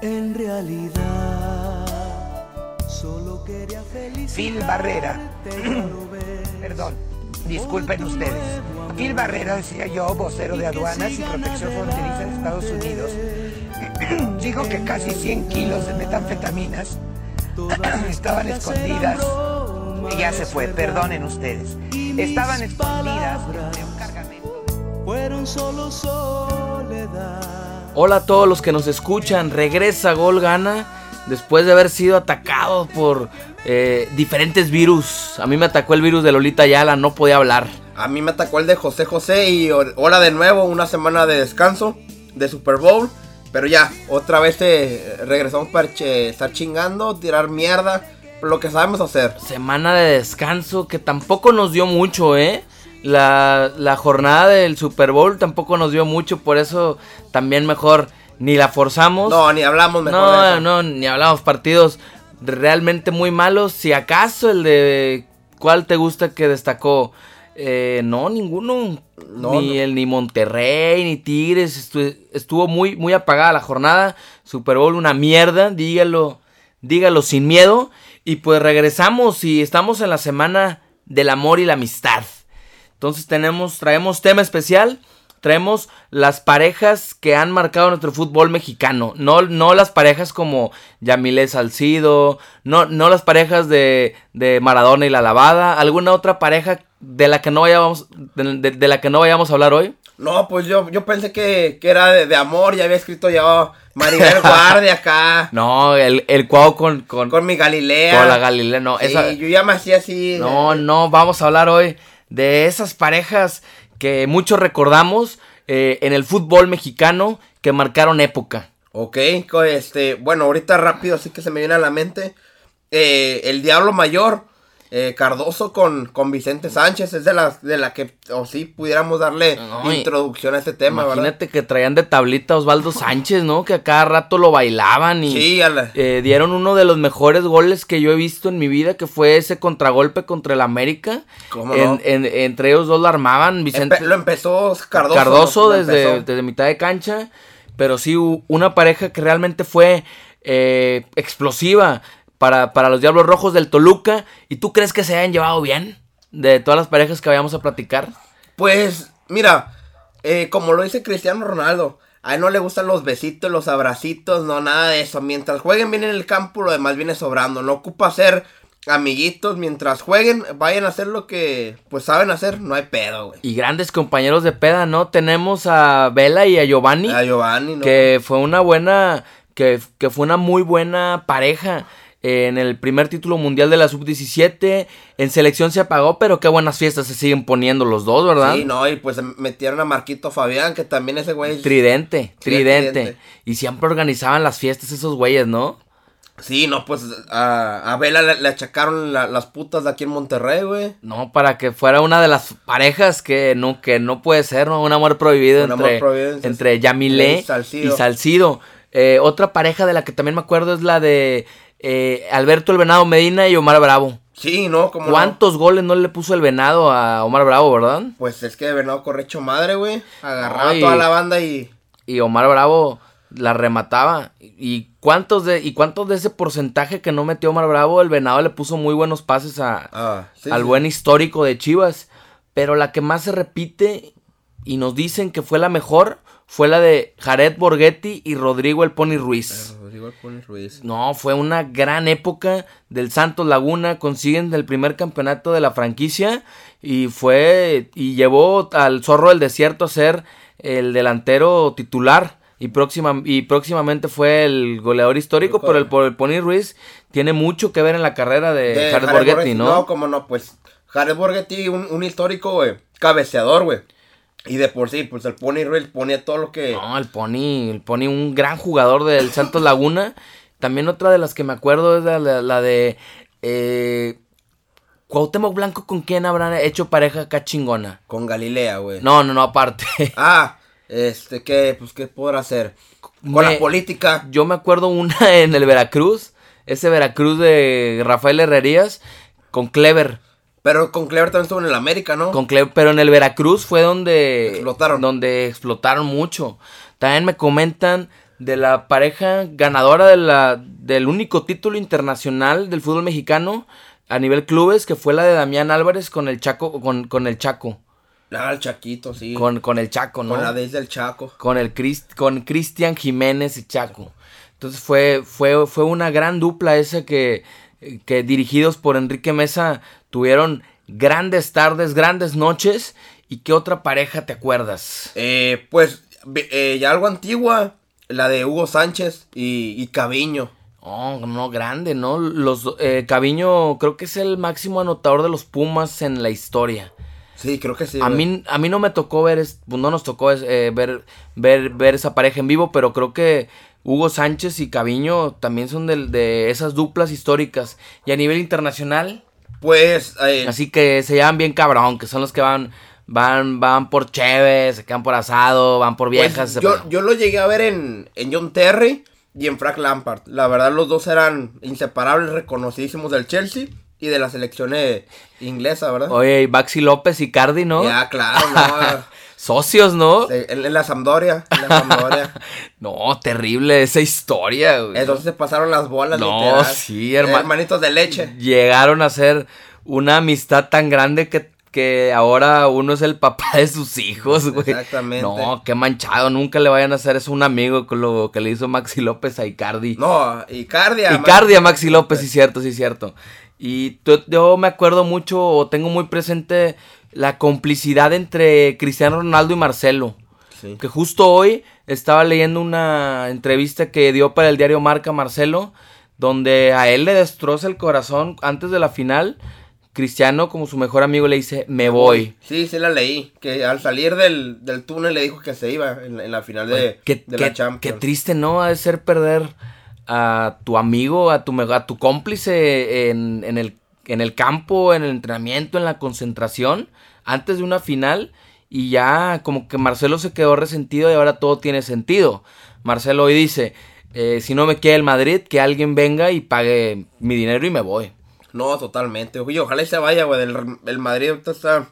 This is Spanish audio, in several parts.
En realidad, solo quería felicidad. Phil Barrera. Perdón, disculpen ustedes. Phil Barrera, decía yo, vocero de aduanas y protección fronteriza de Estados Unidos, dijo que casi 100 kilos de metanfetaminas estaban escondidas. Ya se fue, perdonen ustedes. Estaban escondidas entre un cargamento. Fueron solo soledad. Hola a todos los que nos escuchan. Regresa Gol Gana después de haber sido atacado por eh, diferentes virus. A mí me atacó el virus de Lolita Yala, no podía hablar. A mí me atacó el de José José y ahora de nuevo una semana de descanso de Super Bowl. Pero ya, otra vez eh, regresamos para che- estar chingando, tirar mierda, lo que sabemos hacer. Semana de descanso que tampoco nos dio mucho, ¿eh? La, la jornada del Super Bowl tampoco nos dio mucho, por eso también mejor ni la forzamos. No, ni hablamos mejor de No, eso. no, ni hablamos partidos realmente muy malos. Si acaso el de cuál te gusta que destacó. Eh, no, ninguno. No, ni no. el ni Monterrey, ni Tigres. Estu- estuvo muy, muy apagada la jornada. Super Bowl una mierda, dígalo, dígalo sin miedo. Y pues regresamos y estamos en la semana del amor y la amistad. Entonces tenemos, traemos tema especial. Traemos las parejas que han marcado nuestro fútbol mexicano. No, no las parejas como Yamile Salcido. No, no las parejas de, de Maradona y la lavada. ¿Alguna otra pareja de la que no vayamos, de, de- de la que no vayamos a hablar hoy? No, pues yo, yo pensé que, que era de, de amor, ya había escrito ya Maribel Guardia acá, No, el, el Cuau con, con, con mi Galilea. con la Galilea. No, Sí, esa- yo ya me hacía así. No, no, vamos a hablar hoy de esas parejas que muchos recordamos eh, en el fútbol mexicano que marcaron época. Ok, este, bueno, ahorita rápido, así que se me viene a la mente. eh, el Diablo Mayor, eh, Cardoso con, con Vicente Sánchez, es de la, de la que, o sí, pudiéramos darle No, introducción a este tema, ¿verdad? Imagínate que traían de tablita a Osvaldo Sánchez, ¿no? Que a cada rato lo bailaban y Sí, a la- eh, dieron uno de los mejores goles que yo he visto en mi vida, que fue ese contragolpe contra el América. ¿Cómo En- no? en- entre ellos dos la armaban. Vicente, Empe- lo empezó Cardoso. Cardoso lo desde, empezó. desde mitad de cancha, pero sí una pareja que realmente fue eh, explosiva para, para los Diablos Rojos del Toluca. ¿Y tú crees que se hayan llevado bien de todas las parejas que vayamos a platicar? Pues, mira, eh, como lo dice Cristiano Ronaldo, a él no le gustan los besitos, los abracitos, no, nada de eso. Mientras jueguen bien en el campo, lo demás viene sobrando. No ocupa ser amiguitos. Mientras jueguen, vayan a hacer lo que pues saben hacer, no hay pedo, güey. Y grandes compañeros de peda, ¿no? Tenemos a Vela y a Giovanni, A Giovanni, ¿no? que fue una buena, que, que fue una muy buena pareja. En el primer título mundial de la sub-17, en selección se apagó, pero qué buenas fiestas se siguen poniendo los dos, ¿verdad? Sí, no, y pues metieron a Marquito Fabián, que también ese güey. Tridente, tridente. tridente. Y siempre organizaban las fiestas esos güeyes, ¿no? Sí, no, pues a, a Vela le, le achacaron la- las putas de aquí en Monterrey, güey. No, para que fuera una de las parejas que no, que no puede ser, ¿no? Un amor prohibido Un entre, amor prohibido, entre Yamilé y Salcido. y Salcido. Eh, otra pareja de la que también me acuerdo es la de eh, Alberto el Venado Medina y Omar Bravo. Sí, no, como. no? ¿Cuántos goles no le puso el Venado a Omar Bravo, verdad? Pues es que de Venado corre hecho madre, güey. Agarraba Ay. a toda la banda y. Y Omar Bravo la remataba. ¿Y cuántos de, y cuántos de ese porcentaje que no metió Omar Bravo? El Venado le puso muy buenos pases a, Ah, sí, al sí. buen histórico de Chivas. Pero la que más se repite y nos dicen que fue la mejor fue la de Jared Borghetti y Rodrigo El Pony Ruiz. Ruiz. No, fue una gran época del Santos Laguna. Consiguen el primer campeonato de la franquicia y fue y llevó al Zorro del Desierto a ser el delantero titular. Y, próxima, y próximamente fue el goleador histórico, pero el, por el Pony Ruiz tiene mucho que ver en la carrera de, De Jared Borghetti, Borghetti, ¿no? No, como no, pues. Jared Borghetti, un, un histórico, güey. Cabeceador, güey. Y de por sí, pues el Pony Ruiz ponía todo lo que. No, el Pony, el Pony, un gran jugador del Santos Laguna. También otra de las que me acuerdo es la, la- la de eh, Cuauhtémoc Blanco, ¿con quién habrán hecho pareja acá chingona? Con Galilea, güey. No, no, no, aparte. Ah, este, ¿qué? Pues, ¿qué podrá hacer? Con Me- la política. Yo me acuerdo una en el Veracruz, ese Veracruz de Rafael Herrerías, con Clever. Pero con Clever también estuvo en el América, ¿no? Con Cle- pero en el Veracruz fue donde Explotaron. donde explotaron mucho. También me comentan de la pareja ganadora de la, del único título internacional del fútbol mexicano a nivel clubes, que fue la de Damián Álvarez con el Chaco, con, con el Chaco. Ah, el Chaquito, sí. Con, con el Chaco, ¿no? Con la desde el Chaco. Con el Crist, con Cristian Jiménez y Chaco. Entonces fue, fue, fue una gran dupla esa que, que dirigidos por Enrique Mesa tuvieron grandes tardes, grandes noches. ¿Y qué otra pareja te acuerdas? Eh, pues eh, ya algo antigua, la de Hugo Sánchez y, y Caviño. Oh, no, grande, ¿no? Los, eh, Caviño creo que es el máximo anotador de los Pumas en la historia. Sí, creo que sí. A mí, a mí no me tocó ver, no nos tocó eh, ver, ver, ver esa pareja en vivo, pero creo que Hugo Sánchez y Caviño también son de, de esas duplas históricas. Y a nivel internacional, pues... Eh, así que se llevan bien cabrón, que son los que van... Van, van por chévere, se quedan por asado, van por pues, viejas. yo, yo lo llegué a ver en, en John Terry y en Frank Lampard. La verdad, los dos eran inseparables, reconocidísimos del Chelsea y de la selección eh, inglesa, ¿verdad? Oye, y Baxi López y Cardi, ¿no? Ya, claro, no. Socios, ¿no? En, la Sampdoria, en la Sampdoria. no, terrible esa historia, güey. Entonces se pasaron las bolas, No, literal. sí, hermano. Hermanitos de leche. Llegaron a ser una amistad tan grande que, que ahora uno es el papá de sus hijos, güey. Exactamente. No, qué manchado. Nunca le vayan a hacer eso a un amigo con lo que le hizo Maxi López a Icardi. No, Icardi a Icardi a Maxi López, sí, cierto, sí, cierto. Y yo me acuerdo mucho, o tengo muy presente la complicidad entre Cristiano Ronaldo y Marcelo. Sí. Que justo hoy estaba leyendo una entrevista que dio para el diario Marca Marcelo, donde a él le destroza el corazón antes de la final. Cristiano, como su mejor amigo, le dice, me voy. Sí, sí la leí. Que al salir del, del túnel le dijo que se iba en, en la final de, Qué, de qué- la Champions. qué triste, ¿no? Ha de ser perder a tu amigo, a tu, a tu cómplice en, en el, en el campo, en el entrenamiento, en la concentración, antes de una final. Y ya como que Marcelo se quedó resentido y ahora todo tiene sentido. Marcelo hoy dice, eh, si no me queda el Madrid, que alguien venga y pague mi dinero y me voy. No, totalmente. Oye, ojalá y se vaya, güey. El, el Madrid está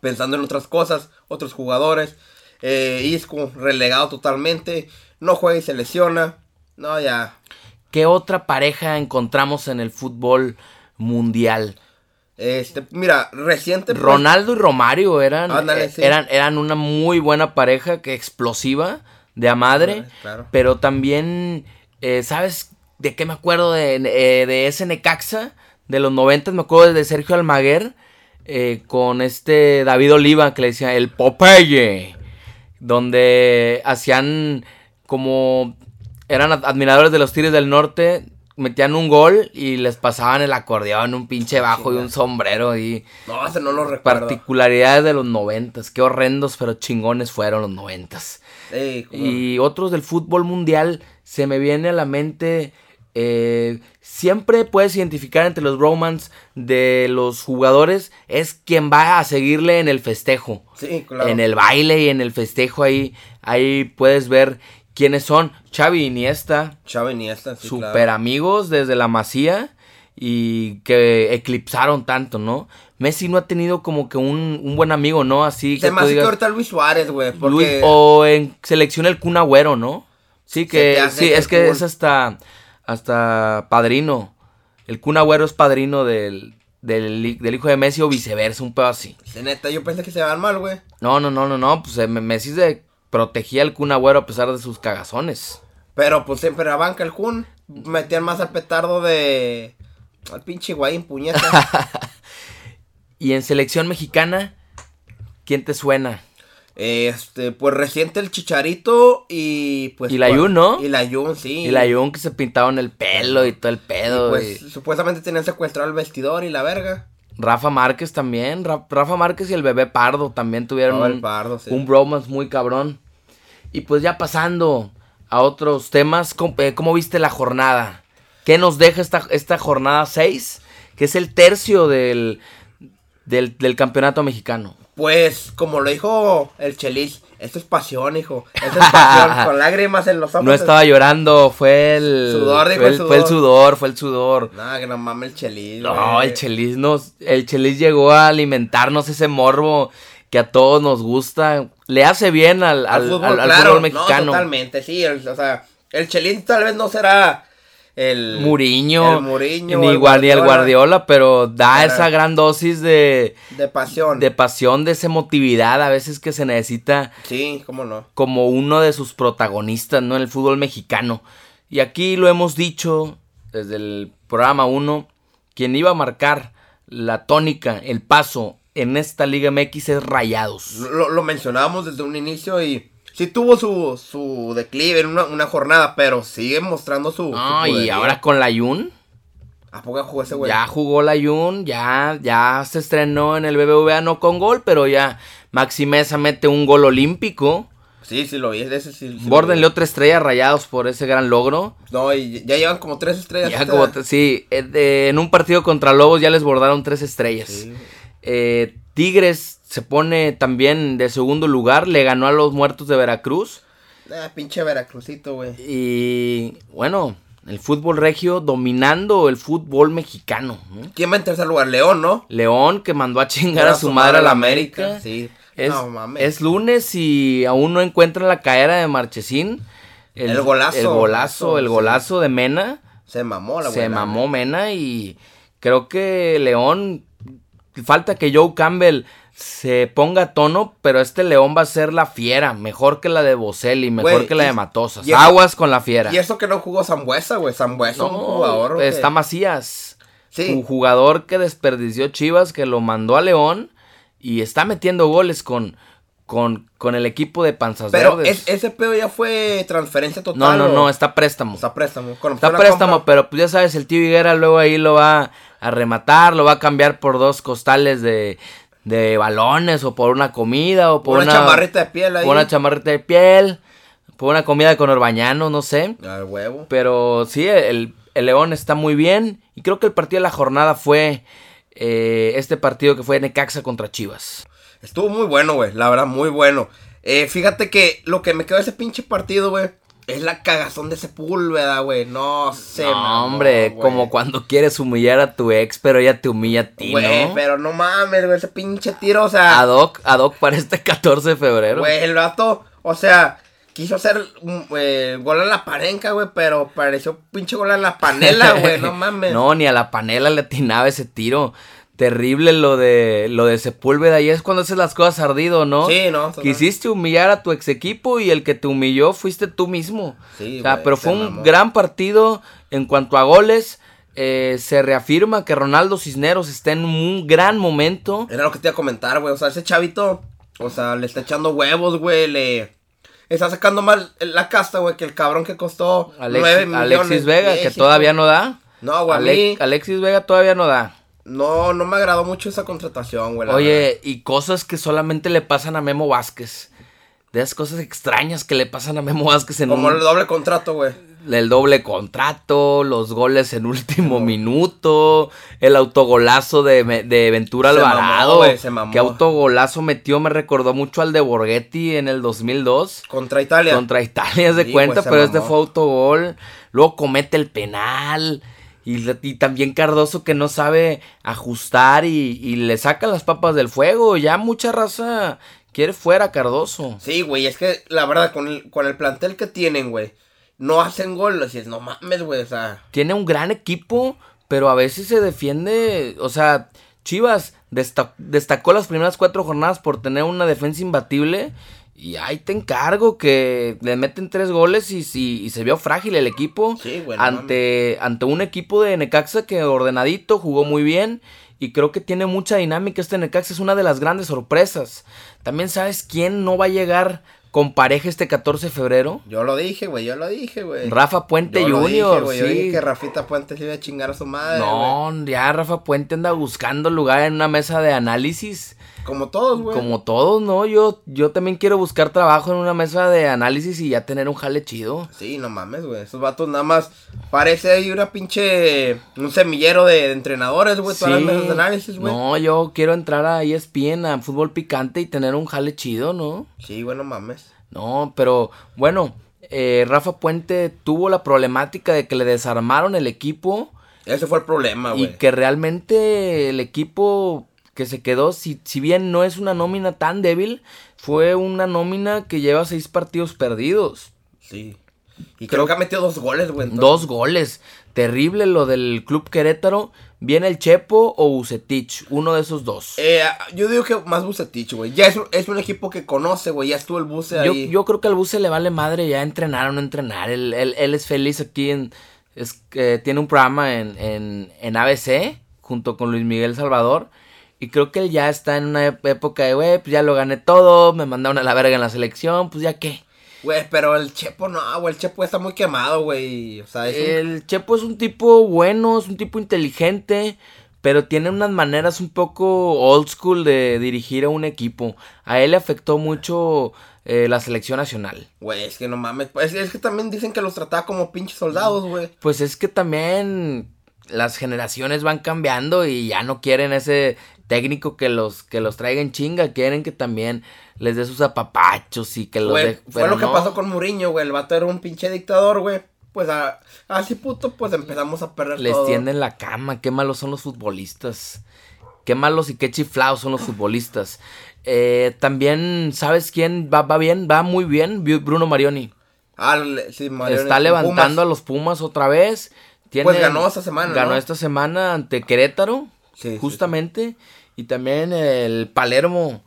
pensando en otras cosas, otros jugadores. Eh, Isco relegado totalmente. No juega y se lesiona. No, ya. ¿Qué otra pareja encontramos en el fútbol mundial? Este, mira, reciente. pues, Ronaldo y Romario eran, Ándale, eh, sí. eran, eran una muy buena pareja que explosiva de a madre. Claro. Pero también, eh, ¿sabes de qué me acuerdo de, eh, de ese Necaxa? De los 90 me acuerdo de Sergio Almaguer eh, con este David Oliva que le decía el Popeye. Donde hacían como... Eran ad- admiradores de los Tigres del Norte. Metían un gol y les pasaban el acordeón, un pinche bajo y un sombrero y No, ese no lo recuerdo. particularidades de los noventas. Qué horrendos pero chingones fueron los noventas. Y otros del fútbol mundial se me viene a la mente. eh, siempre puedes identificar entre los romans de los jugadores es quien va a seguirle en el festejo. Sí, claro. En el baile y en el festejo ahí, ahí puedes ver quiénes son. Xavi Iniesta, Xavi Iniesta, sí, super claro. amigos desde la Masía y que eclipsaron tanto, ¿no? Messi no ha tenido como que un, un buen amigo, ¿no? Así que Se me digas, ahorita Luis Suárez, güey. Luis- o en selección el Kun Agüero, ¿no? Sí, que sí, es que es hasta hasta padrino. El Kun Agüero es padrino del, del, hi- del hijo de Messi o viceversa, un pedo así. de neta, yo pensé que se van mal, güey. No, no, no, no, no, pues eh, Messi se protegía al Kun Agüero a pesar de sus cagazones. Pero pues siempre la banca el Kun. Metían más al petardo de. Al pinche Higuaín, puñeta. Y en selección mexicana, ¿quién te suena? este, pues reciente el Chicharito y pues. Y la Jun, ¿no? Y la Jun, sí. Y la Jun que se pintaban el pelo y todo el Y, pedo. pues y supuestamente tenían secuestrado el vestidor y la verga. Rafa Márquez también. Ra- Rafa Márquez y el bebé Pardo también tuvieron un, Pardo, sí. un bromance muy cabrón. Y pues ya pasando a otros temas, ¿cómo, eh, cómo viste la jornada? ¿Qué nos deja esta, esta jornada 6? Que es el tercio del, del, del campeonato mexicano. Pues, como lo dijo el Chelis, esto es pasión, hijo. Esto es pasión, con lágrimas en los ojos. No estaba llorando, fue el Sudor, dijo fue el el, fue el sudor. sudor, fue el sudor. No, que no mames el Chelis. No, el Chelis nos, el Chelis llegó a alimentarnos ese morbo que a todos nos gusta. Le hace bien al, al, Al fútbol, al- al claro, fútbol no, mexicano. totalmente, sí. el- o sea, El Chelín tal vez no será el Muriño, el Muriño, ni el igual ni el Guardiola. Guardiola, pero da esa gran dosis de, de pasión. de pasión, de esa emotividad a veces que se necesita Sí, cómo no. como uno de sus protagonistas, ¿no? En el fútbol mexicano. Y aquí lo hemos dicho desde el programa 1, quien iba a marcar la tónica, el paso en esta Liga MX es Rayados. Lo, lo mencionábamos desde un inicio y sí tuvo su, su declive en una, una jornada, pero sigue mostrando su. No, su y ahora con la Jun, ¿A poco jugó ese güey? ya jugó la Jun, ya, ya se estrenó en el BBVA no con gol, pero ya Maxi Mesa mete un gol olímpico. Sí, sí lo vi. Ese sí, sí otra estrella Rayados por ese gran logro. No, y ya llevan como tres estrellas. Ya como sí, eh, en un partido contra Lobos ya les bordaron tres estrellas. Sí. Eh, Tigres se pone también de segundo lugar, le ganó a los muertos de Veracruz. Ah, pinche Veracruzito, güey. Y bueno, el fútbol regio dominando el fútbol mexicano. ¿no? ¿Quién va en tercer lugar? León, ¿no? León que mandó a chingar a su madre a la América. Sí. Es, no mames. es lunes y aún no encuentran la caera de Marchesín. El golazo. El golazo, el Sí. golazo de Mena. Se mamó la se buena. mamó Mena y creo que León falta que Joe Campbell se ponga a tono, pero este León va a ser la fiera, mejor que la de Boselli, mejor Güey, que la y- de Matosas. y Aguas con la fiera. Y eso que no jugó Zambuesa, güey. Zambuesa, un No, jugador. güey. está Macías. Sí. Un jugador que desperdició Chivas, que lo mandó a León y está metiendo goles con, con, con el equipo de Panzas Pero Verdes. es- ese pedo ya fue transferencia total. no, no, ¿o? no, está préstamo. Está préstamo. Con Está préstamo, compra. pero pues ya sabes, el tío Higuera luego ahí lo va a rematar, lo va a cambiar por dos costales de, de balones o por una comida o por Una una, chamarrita de piel ahí. por una chamarrita de piel, por una comida con Orbañano, no sé. Al huevo. Pero sí, el, el León está muy bien y creo que el partido de la jornada fue eh, este partido que fue Necaxa contra Chivas. Estuvo muy bueno, güey. La verdad, muy bueno. Eh, fíjate que lo que me quedó de ese pinche partido, güey, es la cagazón de Sepúlveda, güey. No sé, no, hombre, como cuando quieres humillar a tu ex, pero ella te humilla a ti, Güey, ¿no? pero no mames, güey, ese pinche tiro, o sea. Ad hoc, ad hoc para este 14 de febrero. Güey, el vato, o sea, quiso hacer eh, gol a la parenca, güey, pero pareció pinche gol a la panela, güey, no mames. No, ni a la panela le atinaba ese tiro. Terrible lo de lo de Sepúlveda. Y es cuando haces las cosas ardido, ¿no? Sí, no. Quisiste humillar a tu ex equipo y el que te humilló fuiste tú mismo. Sí, o sea, pero fue un mamó. gran partido en cuanto a goles. Eh, se reafirma que Ronaldo Cisneros está en un gran momento. Era lo que te iba a comentar, güey, o sea, ese chavito, o sea, le está echando huevos, güey, le... Está sacando mal la casta, güey, que el cabrón que costó Alex- 9 millones. Alexis Vega, que todavía no da. No, güey, Alexis Vega todavía no da. No, no me agradó mucho esa contratación, güey. Oye, y cosas que solamente le pasan a Memo Vázquez. De esas cosas extrañas que le pasan a Memo Vázquez en Como un- el doble contrato, güey. el doble contrato, los goles en último minuto, el autogolazo de, de Ventura Se Alvarado. mamó, güey, se mamó. ¿Qué autogolazo metió? Me recordó mucho al de Borghetti en el 2002. Contra Italia. Contra Italia, se Sí, cuenta, pero este mamó. fue autogol. Luego comete el penal. Y, y también Cardoso que no sabe ajustar y, y le saca las papas del fuego. Ya mucha raza quiere fuera a Cardoso. Sí, güey, es que la verdad, con el, con el plantel que tienen, güey, no hacen gol. Así es, no mames, güey, o sea. Tiene un gran equipo, pero a veces se defiende. O sea, Chivas desta- destacó las primeras cuatro jornadas por tener una defensa imbatible. Y ahí te encargo que le meten tres goles y, y- y se vio frágil el equipo. Sí, ante, ante un equipo de Necaxa que ordenadito, jugó muy bien. Y creo que tiene mucha dinámica este Necaxa. Es una de las grandes sorpresas. También sabes quién no va a llegar con pareja este 14 de febrero. Yo lo dije, güey, yo lo dije, güey. Rafa Puente Yo lo dije, Yo sí. dije que Rafita Puente se iba a chingar a su madre. No, ya Rafa Puente anda buscando lugar en una mesa de análisis. Como todos, güey. Como todos, ¿no? Yo, yo también quiero buscar trabajo en una mesa de análisis y ya tener un jale chido. Sí, no mames, güey. Esos vatos nada más. Parece ahí una pinche. Un semillero de, de entrenadores, güey. Todas las mesas de análisis, güey. No, yo quiero entrar a ESPN, a fútbol picante y tener un jale chido, ¿no? Sí, güey, no mames. No, pero bueno, eh, Rafa Puente tuvo la problemática de que le desarmaron el equipo Ese fue el problema, y güey. que realmente el equipo que se quedó, si, si bien no es una nómina tan débil, fue una nómina que lleva seis partidos perdidos. Sí. Y creo, que ha metido dos goles, güey. Dos goles. Terrible lo del Club Querétaro. ¿Viene el Chepo o Bucetich? Uno de esos dos. Eh, yo digo que más Bucetich, güey. Ya es un, es un, equipo que conoce, güey. Ya estuvo el Buce ahí. Yo creo que al Buce le vale madre ya entrenar o no entrenar. Él, él, él es feliz aquí en... Es, que tiene un programa en, en, en ABC junto con Luis Miguel Salvador. Y creo que él ya está en una época de, güey, pues ya lo gané todo, me mandaron a la verga en la selección, pues ya qué. Güey, pero el Chepo no, güey, el Chepo está muy quemado, güey. O sea, el Chepo es un tipo bueno, es un tipo inteligente, pero tiene unas maneras un poco old school de dirigir a un equipo. A él le afectó mucho eh, la selección nacional. Güey, es que no mames, pues, es que también dicen que los trataba como pinches soldados, güey. Pues es que también las generaciones van cambiando y ya no quieren ese técnico que los que los traiga en chinga, quieren que también les dé sus apapachos y que los de, Fue lo que pasó con Muriño, güey, el vato era un pinche dictador, güey. Pues así puto, pues empezamos a perder Les tienden la cama, qué malos son los futbolistas. Qué malos y qué chiflados son los futbolistas. Eh, también, ¿sabes quién va, va bien? Va muy bien, Bruno Marioni. Ah, sí, Marioni. Está levantando a los Pumas otra vez pues ganó esta semana. Ganó esta semana ante Querétaro, justamente. Y también el Palermo.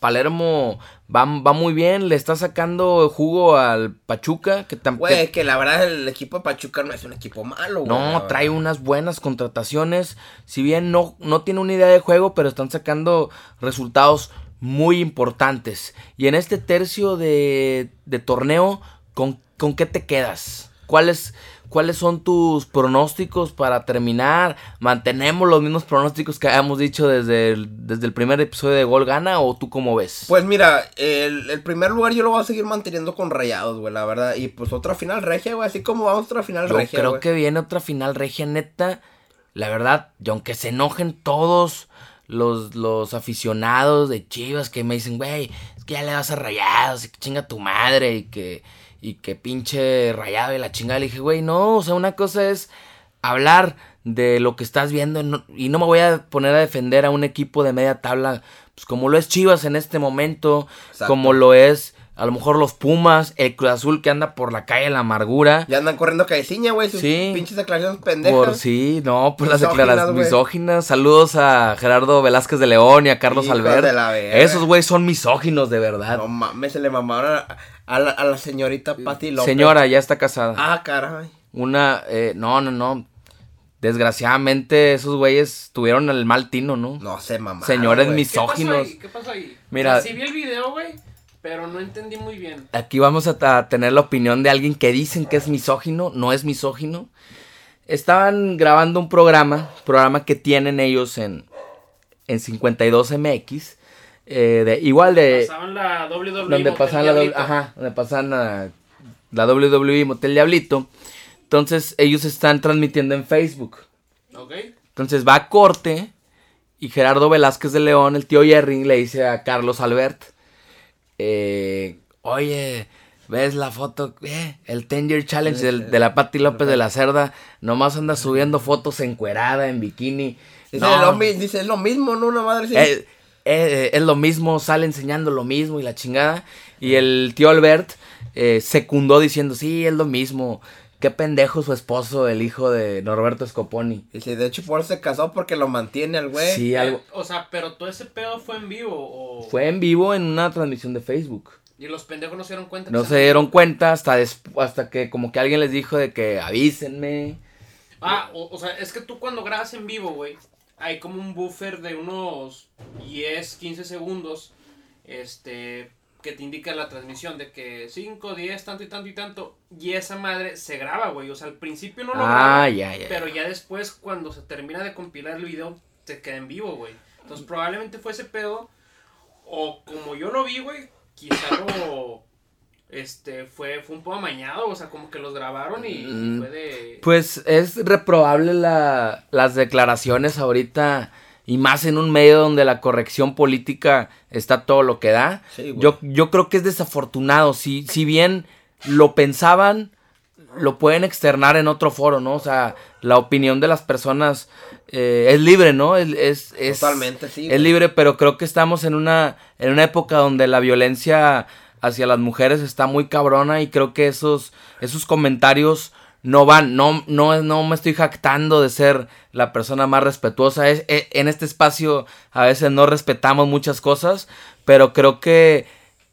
Palermo va, va, muy bien, le está sacando jugo al Pachuca. Que Güey, que la verdad el equipo de Pachuca no es un equipo malo, No, trae unas buenas contrataciones. Si bien no, no tiene una idea de juego, pero están sacando resultados muy importantes. Y en este tercio de, de torneo, ¿con, ¿con qué te quedas? ¿Cuál es, ¿Cuáles son tus pronósticos para terminar? ¿Mantenemos los mismos pronósticos que habíamos dicho desde el, desde el primer episodio de Gol Gana o tú cómo ves? Pues mira, el, primer lugar yo lo voy a seguir manteniendo con Rayados, güey, la verdad. Y pues otra final regia, güey, así como vamos a otra final regia. Yo creo que viene otra final regia, neta. La verdad, y aunque se enojen todos los, los aficionados de Chivas que me dicen, güey, es que ya le vas a Rayados y que chinga tu madre y que y que pinche rayado y la chingada. Le dije, güey, no, o sea, una cosa es hablar de lo que estás viendo y no me voy a poner a defender a un equipo de media tabla, pues como lo es Chivas en este momento, como lo es a lo mejor los Pumas, el Cruz Azul que anda por la calle de la amargura. Ya andan corriendo caiciña, güey, sus sí, pinches declaraciones pendejas. Por sí, no, pues las declaraciones misóginas. Saludos a Gerardo Velázquez de León y a Carlos Albert. Esos güey son misóginos de verdad. No mames, se le mamaron a, la, señorita Pati López. Señora, ya está casada. Ah, caray. Una, eh, no, no, no. Desgraciadamente esos güeyes tuvieron el mal tino, ¿no? No sé, mamá. Señores misóginos. ¿Qué pasó ahí? Mira. vi el video, güey pero no entendí muy bien. Aquí vamos a, tener la opinión de alguien que dicen que es misógino, no es misógino. Estaban grabando un programa, programa que tienen ellos en, en 52MX. Eh, de, igual de... Pasaban la WWE. Donde pasaban la, ajá, donde pasaban la, la WWE Motel Diablito. Entonces ellos están transmitiendo en Facebook. Ok. Entonces va a corte y Gerardo Velázquez de León, el tío Jerry, le dice a Carlos Albert eh, oye, ¿ves la foto? Eh, el Ten Year Challenge de la Patti López de la Cerda, nomás anda subiendo fotos encuerada, en bikini. Dice, lo, dice, es lo mismo, ¿no? Una madre eh, eh, es lo mismo, sale enseñando lo mismo y la chingada. Y el tío Albert secundó diciendo, sí, es lo mismo. Qué pendejo su esposo, el hijo de Norberto Scoponi. Dice, de hecho, por eso se casó porque lo mantiene al güey. Sí, algo. Eh, o sea, pero todo ese pedo fue en vivo o. Fue en vivo en una transmisión de Facebook. Y los pendejos no se dieron cuenta. No se dieron cuenta hasta, hasta que como que alguien les dijo de que avísenme. Ah, o, o sea, es que tú cuando grabas en vivo, güey, hay como un buffer de unos 10, 15 segundos. Este, que te indica la transmisión de que 5, 10, tanto y tanto y tanto. Y esa madre se graba, güey. O sea, al principio no lo ah, graba. Pero ya después, cuando se termina de compilar el video, te queda en vivo, güey. Entonces, probablemente fue ese pedo. O como yo lo vi, güey, quizá lo. Este, fue, fue un poco amañado, o sea, como que los grabaron y, mm, fue de... Pues es reprobable la, las declaraciones ahorita y más en un medio donde la corrección política está todo lo que da. yo, yo creo que es desafortunado. Si, si bien lo pensaban, lo pueden externar en otro foro, ¿no? O sea, la opinión de las personas eh, es libre, ¿no? Es, es, Totalmente, sí. Es libre, pero creo que estamos en una, en una época donde la violencia hacia las mujeres está muy cabrona y creo que esos, esos comentarios no van, no, no, no me estoy jactando de ser la persona más respetuosa. Es, e, en este espacio a veces no respetamos muchas cosas, pero creo que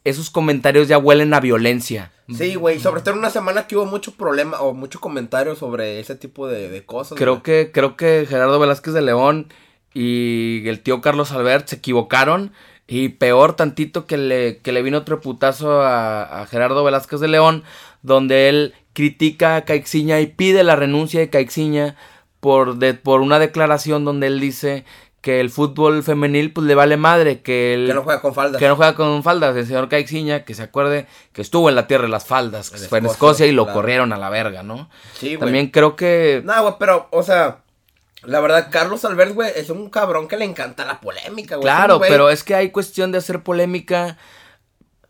esos comentarios ya huelen a violencia. Sí, güey, sobre todo en una semana que hubo mucho problema o mucho comentario sobre ese tipo de, cosas. Creo que, creo que Gerardo Velázquez de León y el tío Carlos Albert se equivocaron. Y peor tantito que le, que le vino otro putazo a, a Gerardo Velázquez de León, donde él critica a Caixinha y pide la renuncia de Caixinha por, de, por una declaración donde él dice que el fútbol femenil pues le vale madre, que, él, que no juega con faldas. Que no juega con faldas. El señor Caixinha, que se acuerde que estuvo en la tierra de las faldas, que fue en Escocia y lo corrieron a la verga, ¿no? Sí, güey. También creo que... No, güey, pero, o sea, la verdad, Carlos Albert, güey, es un cabrón que le encanta la polémica, güey. Claro, pero es que hay cuestión de hacer polémica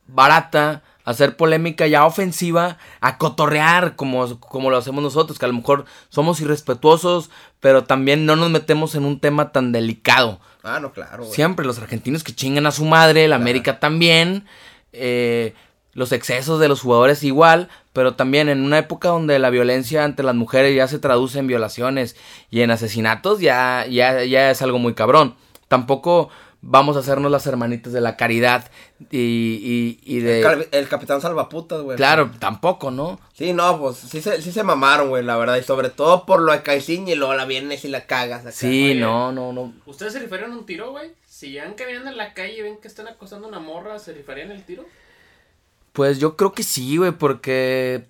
barata hacer polémica ya ofensiva, a cotorrear como, como lo hacemos nosotros, que a lo mejor somos irrespetuosos, pero también no nos metemos en un tema tan delicado. Ah, no, claro. Siempre los argentinos que chingan a su madre, la América también, eh, los excesos de los jugadores igual, pero también en una época donde la violencia ante las mujeres ya se traduce en violaciones y en asesinatos, ya, ya, ya es algo muy cabrón. Tampoco vamos a hacernos las hermanitas de la caridad y, y, de... El, Capitán Salvaputas, güey. Claro, tampoco, ¿no? Sí, no, pues sí se, sí se mamaron, güey, la verdad. Y sobre todo por lo de Caixinha y luego la vienes y la cagas acá. Sí, no, no, no. ¿Ustedes se rifarían un tiro, güey? Si ya caminando en la calle y ven que están acosando a una morra, ¿se rifarían el tiro? Pues yo creo que sí, güey, porque...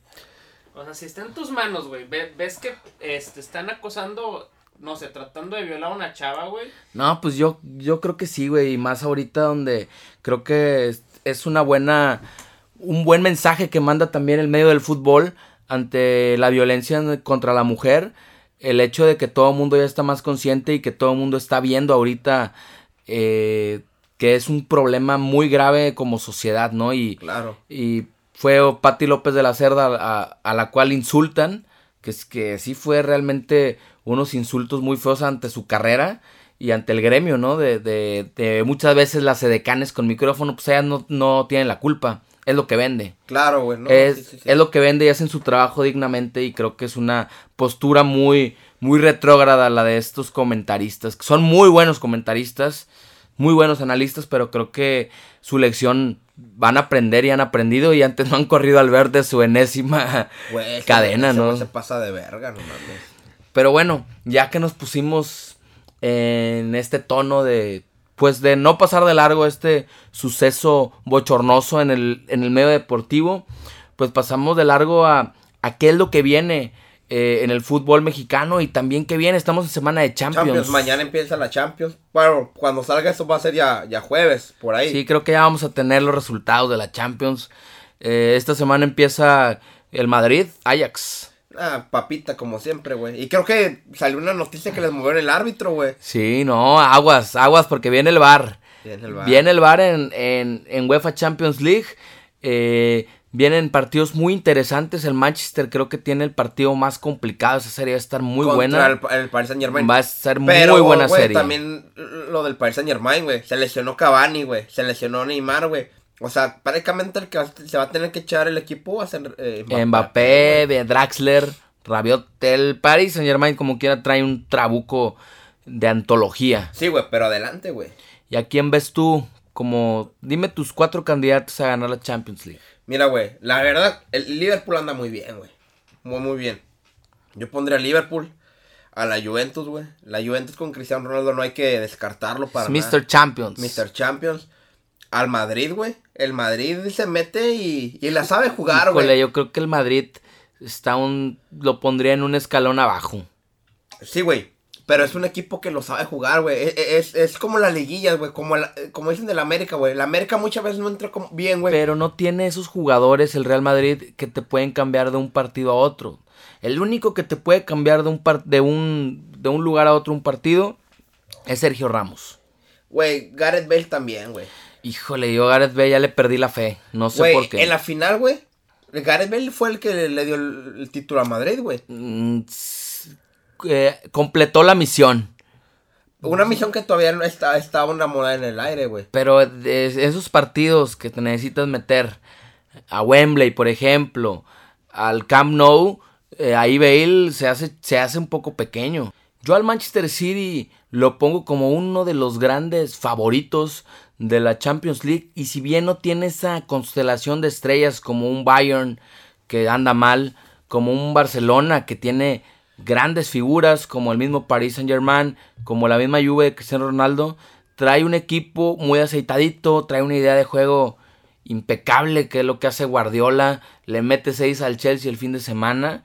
O sea, si está en tus manos, güey, ves que este, están acosando no sé, tratando de violar a una chava, güey. No, pues yo, yo creo que sí, güey. Y más ahorita donde creo que es, una buena, un buen mensaje que manda también el medio del fútbol ante la violencia contra la mujer. El hecho de que todo el mundo ya está más consciente y que todo el mundo está viendo ahorita eh, que es un problema muy grave como sociedad, ¿no? Y, claro. y fue Patti López de la Cerda a, a la cual insultan, que, es, que sí fue realmente unos insultos muy feos ante su carrera y ante el gremio, ¿no? De, de, de muchas veces las edecanes con micrófono, pues ellas no, no tienen la culpa. Es lo que vende. Claro, güey. es, es, lo que vende y hacen su trabajo dignamente y creo que es una postura muy, muy retrógrada la de estos comentaristas. Son muy buenos comentaristas, muy buenos analistas, pero creo que su lección van a aprender y han aprendido y antes no han corrido al ver de su enésima cadena, ¿no? Se pasa de verga, no mames. Pero bueno, ya que nos pusimos en este tono de pues de no pasar de largo este suceso bochornoso en el, en el medio deportivo, pues pasamos de largo a, a qué es lo que viene eh, en el fútbol mexicano y también que viene, estamos en semana de Champions. Mañana empieza la Champions. Bueno, cuando salga eso va a ser ya, ya jueves, por ahí. Sí, creo que ya vamos a tener los resultados de la Champions. Eh, esta semana empieza el Madrid, Ajax. Ah, papita, como siempre, güey. Y creo que salió una noticia que les movió el árbitro, güey. Sí, no, aguas, aguas, porque viene el bar. Viene el bar. Viene el bar en, en, UEFA Champions League. Eh, vienen partidos muy interesantes. El Manchester creo que tiene el partido más complicado. Esa serie va a estar muy buena. El, el Paris Saint Germain. Va a ser muy buena serie. También lo del Paris Saint Germain, güey. Se lesionó Cavani, güey. Se lesionó Neymar, güey. O sea, prácticamente el que se va a tener que echar el equipo va a ser eh, Mbappé, Draxler, Rabiot, el Paris Saint Germain como quiera trae un trabuco de antología. Sí, güey, pero adelante, güey. ¿Y a quién ves tú como, dime tus cuatro candidatos a ganar la Champions League? Mira, güey, la verdad, el Liverpool anda muy bien, güey. Muy, muy bien. Yo pondría a Liverpool, a la Juventus, güey. La Juventus con Cristiano Ronaldo no hay que descartarlo para Mr. Champions. Mr. Champions al Madrid, güey. El Madrid se mete y, y la sabe jugar, güey. yo creo que el Madrid está un lo pondría en un escalón abajo. Sí, güey. Pero es un equipo que lo sabe jugar, güey. E, e, es, es, como la liguilla, güey. Como, como dicen de la América, güey. La América muchas veces no entra bien, güey. Pero no tiene esos jugadores, el Real Madrid, que te pueden cambiar de un partido a otro. El único que te puede cambiar de un, de un, de un lugar a otro un partido es Sergio Ramos. Güey, Gareth Bale también, güey. Híjole, yo a Gareth Bale ya le perdí la fe. No sé por qué. En la final, güey. Gareth Bale fue el que le dio el, título a Madrid, güey. Mm, eh, completó la misión. Una misión que todavía no está, una moneda en el aire, güey. Pero de esos partidos que te necesitas meter a Wembley, por ejemplo, al Camp Nou, eh, ahí Bale se hace, se hace un poco pequeño. Yo al Manchester City lo pongo como uno de los grandes favoritos de la Champions League y si bien no tiene esa constelación de estrellas como un Bayern que anda mal, como un Barcelona que tiene grandes figuras como el mismo Paris Saint Germain, como la misma Juve de Cristiano Ronaldo, trae un equipo muy aceitadito, trae una idea de juego impecable, que es lo que hace Guardiola, le mete 6 al Chelsea el fin de semana,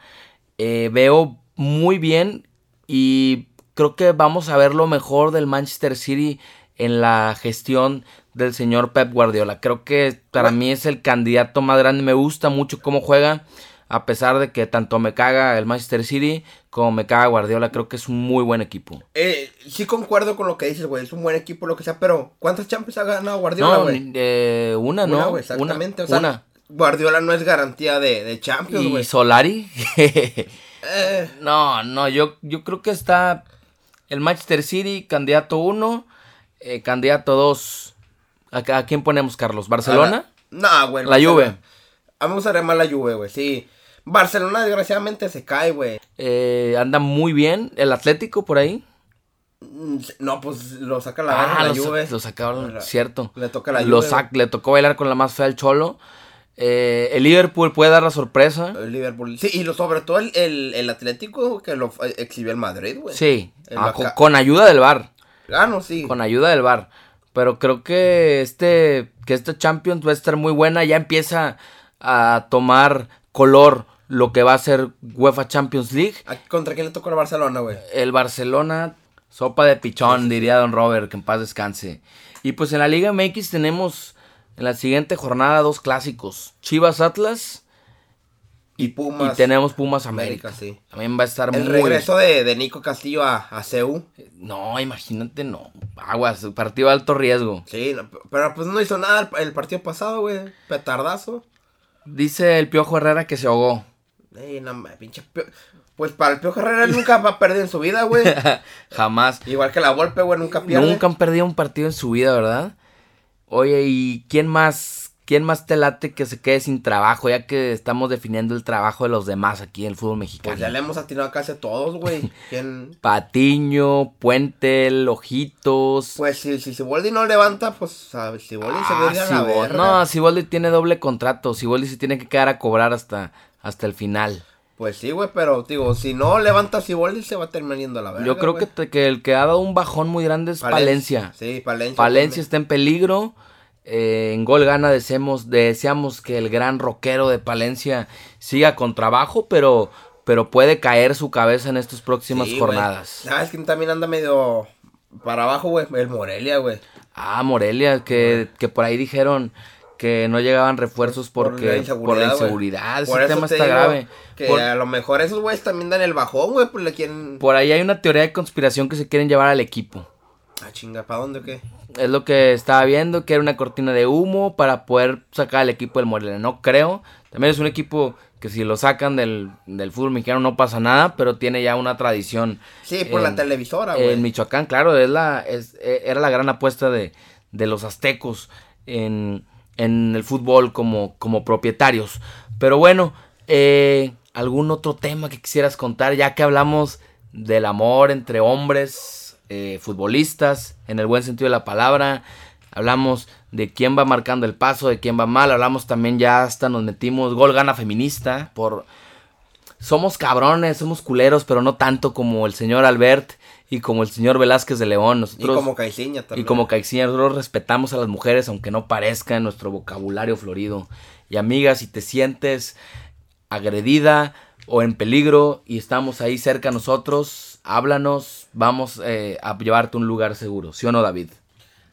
eh, veo muy bien y creo que vamos a ver lo mejor del Manchester City en la gestión del señor Pep Guardiola. Creo que para mí es el candidato más grande, me gusta mucho cómo juega a pesar de que tanto me caga el Manchester City como me caga Guardiola, creo que es un muy buen equipo. Eh, sí concuerdo con lo que dices, güey, es un buen equipo, lo que sea, pero ¿cuántas Champions ha ganado Guardiola, No, güey? eh, una, ¿no? Una, exactamente, Una, o sea, una. Guardiola no es garantía de, de Champions, ¿Y güey. Solari? Eh, no, no, yo, yo creo que está el Manchester City, candidato 1, candidato 2. ¿A, a quién ponemos, Carlos? ¿Barcelona? No, güey. La. Juve. A mí me gustaría más la Juve, güey, sí. Barcelona desgraciadamente se cae, güey. Eh, anda muy bien. ¿El Atlético por ahí? Mm, No, pues lo saca la Ah, la lo, Juve. sa- lo sacaron, cierto. Le toca la Lo Juve. le tocó bailar con la más fea al Cholo. Eh, el Liverpool puede dar la sorpresa. El Liverpool. Sí, y lo, sobre todo el, el, el Atlético que lo eh, exhibió el Madrid, güey. Sí, ah, con, con ayuda del VAR. Ah, no, sí. Con ayuda del VAR. Pero creo que este, que este Champions va a estar muy buena. Ya empieza a tomar color lo que va a ser UEFA Champions League. ¿A- ¿Contra quién le tocó el Barcelona, güey? El Barcelona, sopa de pichón, diría Don Robert, que en paz descanse. Y pues en la Liga MX tenemos en la siguiente jornada dos clásicos. Chivas Atlas Y y Pumas. tenemos Pumas América. América, sí. También va a estar El muy... regreso de, de Nico Castillo a, a CEU. No, imagínate, no. Aguas, partido de alto riesgo. Sí, no, pero pues no hizo nada el, el partido pasado, güey. Petardazo. Dice el Piojo Herrera que se ahogó. Ey, no, pinche Pio- Pues para el Pio Herrera él nunca va a perder en su vida, güey. Jamás. Igual que la Volpe, güey, nunca pierde. Nunca han perdido un partido en su vida, ¿verdad? Oye, ¿y quién más, quién más te late que se quede sin trabajo? Ya que estamos definiendo el trabajo de los demás aquí en el fútbol mexicano. Pues ya le hemos atinado casi a todos, güey. ¿Quién? Patiño, Puente, Ojitos. Pues si, si Siboldi no levanta, pues Siboldi se Ah, vería a la verga. No, Siboldi tiene doble contrato. Siboldi se tiene que quedar a cobrar hasta, hasta el final. Pues sí, güey, pero digo, si no levanta Siboldi se va a la verga. Yo creo que, te- que el que ha dado un bajón muy grande es Palencia. Sí, Palencia. Palencia también. está en peligro. eh, en gol gana deseamos, deseamos que el gran rockero de Palencia siga con trabajo, pero, pero puede caer su cabeza en estas próximas Sí, jornadas. ¿Sabes quién también anda medio para abajo, güey? El Morelia, güey. Ah, Morelia, que, que por ahí dijeron que no llegaban refuerzos porque por la inseguridad. güey. Ese Por eso tema te está grave. Que Por, a lo mejor esos güeyes también dan el bajón, güey, pues le quieren... por ahí hay una teoría de conspiración que se quieren llevar al equipo. Ah, chinga, ¿para dónde o qué? Es lo que estaba viendo, que era una cortina de humo para poder sacar al equipo del Morelia. No creo. También es un equipo que si lo sacan del, del fútbol mexicano no pasa nada, pero tiene ya una tradición. Sí, por la televisora, güey. En Michoacán, claro, es la, es, eh, era la gran apuesta de, de los aztecos en, en el fútbol como, como propietarios. Pero bueno, eh, ¿algún otro tema que quisieras contar? Ya que hablamos del amor entre hombres, eh, futbolistas, en el buen sentido de la palabra. Hablamos de quién va marcando el paso, de quién va mal. Hablamos también ya hasta nos metimos gol gana feminista por somos cabrones, somos culeros, pero no tanto como el señor Albert y como el señor Velázquez de León. Y Nosotros, como Caiciña también. y como Caixinha, nosotros respetamos a las mujeres, aunque no parezca en nuestro vocabulario florido. Y amiga, si te sientes agredida o en peligro y estamos ahí cerca nosotros, háblanos, vamos eh, a llevarte a un lugar seguro. ¿Sí o no, David?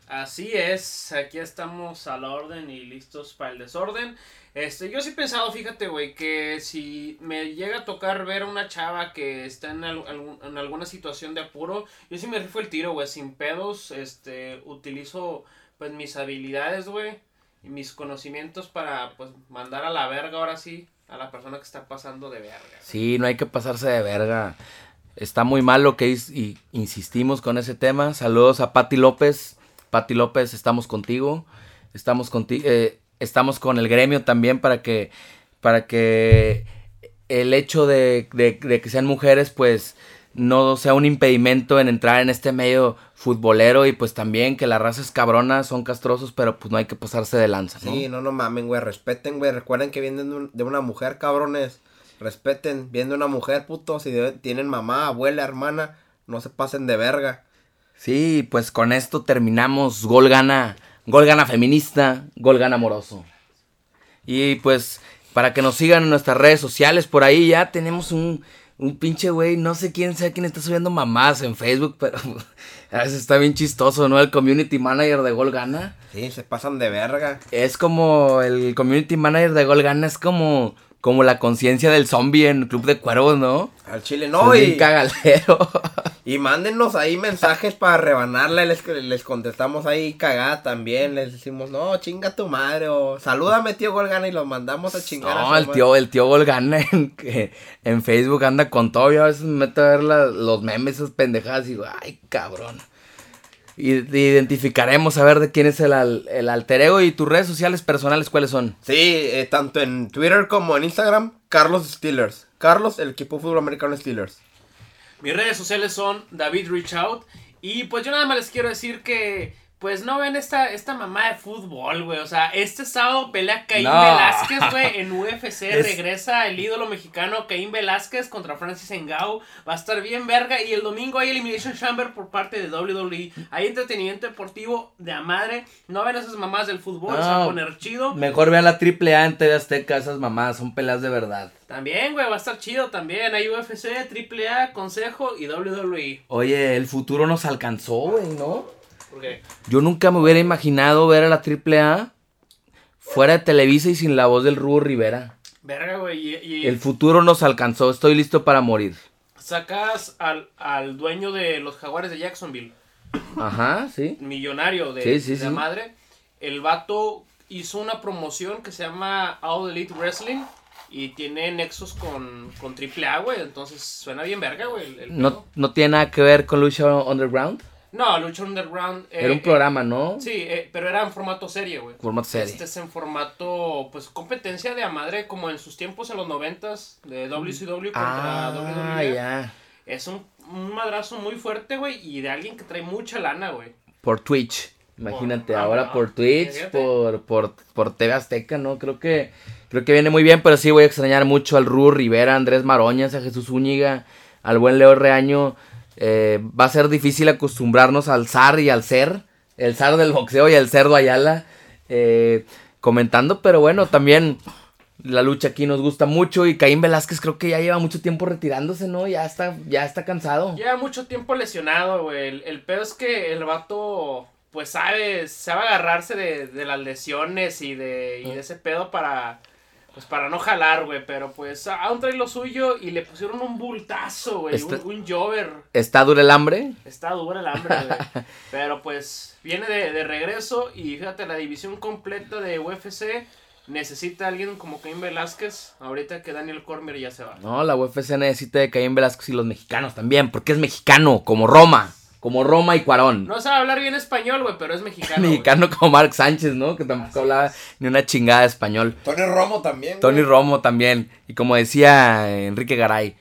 Así es, aquí estamos a la orden y listos para el desorden. Este, yo sí he pensado, fíjate, güey, que si me llega a tocar ver a una chava que está en, en alguna situación de apuro, yo sí me rifo el tiro, güey, sin pedos, este, utilizo, pues, mis habilidades, güey, y mis conocimientos para, pues, mandar a la verga, ahora sí, a la persona que está pasando de verga. Sí, no hay que pasarse de verga. está muy mal lo que is- y insistimos con ese tema. Saludos a Patti López. Patti López, estamos contigo. Estamos contigo. estamos con el gremio también para que para que el hecho de, de- que sean mujeres, pues no sea un impedimento en entrar en este medio futbolero y pues también que la raza es cabrona, son castrosos, pero pues no hay que pasarse de lanza. Sí, no, no mamen, güey. Respeten, güey. Recuerden que vienen de, un- de una mujer, cabrones. Respeten. Vienen de una mujer, puto. Si tienen mamá, abuela, hermana, no se pasen de verga. Sí, pues con esto terminamos. Gol gana, gol gana feminista, gol gana amoroso. Y pues para que nos sigan en nuestras redes sociales, por ahí ya tenemos un, un pinche güey, no sé quién sea quién está subiendo mamás en Facebook, pero a veces está bien chistoso, ¿no? El community manager de Gol Gana. Sí, se pasan de verga. Es como el community manager de Gol Gana, es como, como la conciencia del zombie en Club de Cuervos, ¿no? Al chile, Es no, bien y, cagalero. y mándenos ahí mensajes para rebanarla. Les, les contestamos ahí cagada también. Les decimos, no, chinga tu madre. O salúdame, tío Golgana, y los mandamos a chingar. No, el madre. tío, el tío Golgana en, en Facebook anda con todo. Yo a veces me meto a ver la- los memes, esas pendejadas y digo, ay, cabrón. Y y identificaremos a ver de quién es el, al- el alter ego y tus redes sociales personales, ¿cuáles son? Sí, eh, tanto en Twitter como en Instagram, Carlos Steelers. Carlos, el equipo de fútbol americano Steelers. Mis redes sociales son David Reach Out. Y pues yo nada más les quiero decir que. Pues no ven esta, esta mamá de fútbol, güey. O sea, este sábado pelea Caín No. Velázquez, güey, en UFC. Es- Regresa el ídolo mexicano Caín Velázquez contra Francis Engau. Va a estar bien verga. Y el domingo hay Elimination Chamber por parte de WWE. Hay entretenimiento deportivo de a madre. No ven esas mamás del fútbol, se va a No. poner chido. Mejor vean la triple A en TV Azteca, esas mamadas, son peleas de verdad. También, güey, va a estar chido también. Hay UFC, AAA, Consejo y WWE. Oye, el futuro nos alcanzó, güey, ¿no? Porque Yo nunca me hubiera imaginado ver a la triple A fuera de Televisa y sin la voz del Rubo Rivera. Verga, güey. Y, y El futuro nos alcanzó, estoy listo para morir. sacas al, al dueño de los jaguares de Jacksonville, Ajá, sí. millonario de, Sí, sí, de la sí. madre. El vato hizo una promoción que se llama All Elite Wrestling y tiene nexos con, con AAA, güey. Entonces suena bien verga, güey. el- el No, no tiene nada que ver con Lucha Underground. No, Lucha Underground. eh, Era un eh, programa, ¿no? Sí, eh, pero era en formato serie, güey. Formato serie. Este es en formato, pues, competencia de a madre, como en sus tiempos en los noventas, de WCW contra Ah, WWE. ya. Es un, un madrazo muy fuerte, güey, y de alguien que trae mucha lana, güey. Por Twitch. Imagínate, Por- ahora ah, por Twitch, por, por, por TV Azteca, ¿no? Creo que, creo que viene muy bien, pero sí voy a extrañar mucho al Rubo Rivera, a Andrés Maroñas, a Jesús Úñiga, al buen Leo Reaño. Eh, va a ser difícil acostumbrarnos al zar y al ser, el zar del boxeo y al cerdo Ayala, eh, comentando, pero bueno, también la lucha aquí nos gusta mucho y Caín Velázquez creo que ya lleva mucho tiempo retirándose, ¿no? Ya está, ya está cansado. Lleva mucho tiempo lesionado, güey. El, el pedo es que el vato, pues, sabe, sabe agarrarse de, de las lesiones y de, y de ese pedo para, pues, para no jalar, güey. Pero, pues, aún trae lo suyo y le pusieron un bultazo, güey. Un, un jover. ¿Está duro el hambre? Está dura el hambre, güey. Pero pues viene de, de regreso y fíjate, la división completa de UFC necesita a alguien como Cain Velázquez. Ahorita que Daniel Cormier ya se va. No, la UFC necesita de Caín Velázquez y los mexicanos también, porque es mexicano, como Roma, como Roma y Cuarón. No sabe hablar bien español, güey, pero es mexicano. mexicano como Mark Sánchez, ¿no? Que tampoco hablaba ni una chingada de español. Tony Romo también. Tony. Romo también. Y como decía Enrique Garay,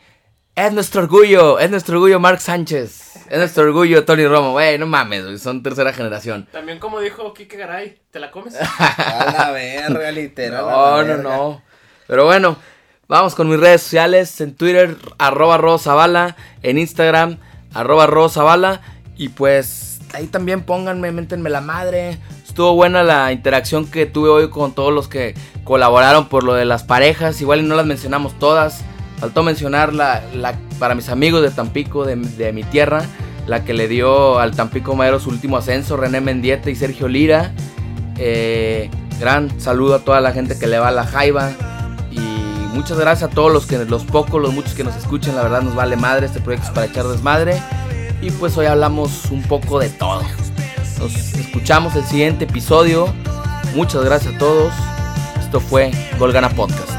es nuestro orgullo, es nuestro orgullo Mark Sánchez. Es nuestro orgullo Tony Romo. Güey, no mames, güey, son tercera generación. También como dijo Kike Garay, ¿te la comes? A la verga, literal. No, la no, verga. no. Pero bueno, vamos con mis redes sociales. En Twitter, arroba Rosabala. En Instagram, arroba Rosabala. Y pues ahí también pónganme, méntenme la madre. Estuvo buena la interacción que tuve hoy con todos los que colaboraron por lo de las parejas. Igual no las mencionamos todas. Faltó mencionar la para mis amigos de Tampico, de, de mi tierra. La que le dio al Tampico Madero su último ascenso, René Mendieta y Sergio Lira. Eh, gran saludo a toda la gente que le va a la jaiba. Muchas gracias a todos los que los pocos, los muchos que nos escuchan. La verdad nos vale madre. Este proyecto es para echar desmadre. Y pues hoy hablamos un poco de todo. Nos escuchamos el siguiente episodio. Muchas gracias a todos. Esto fue Golgana Podcast.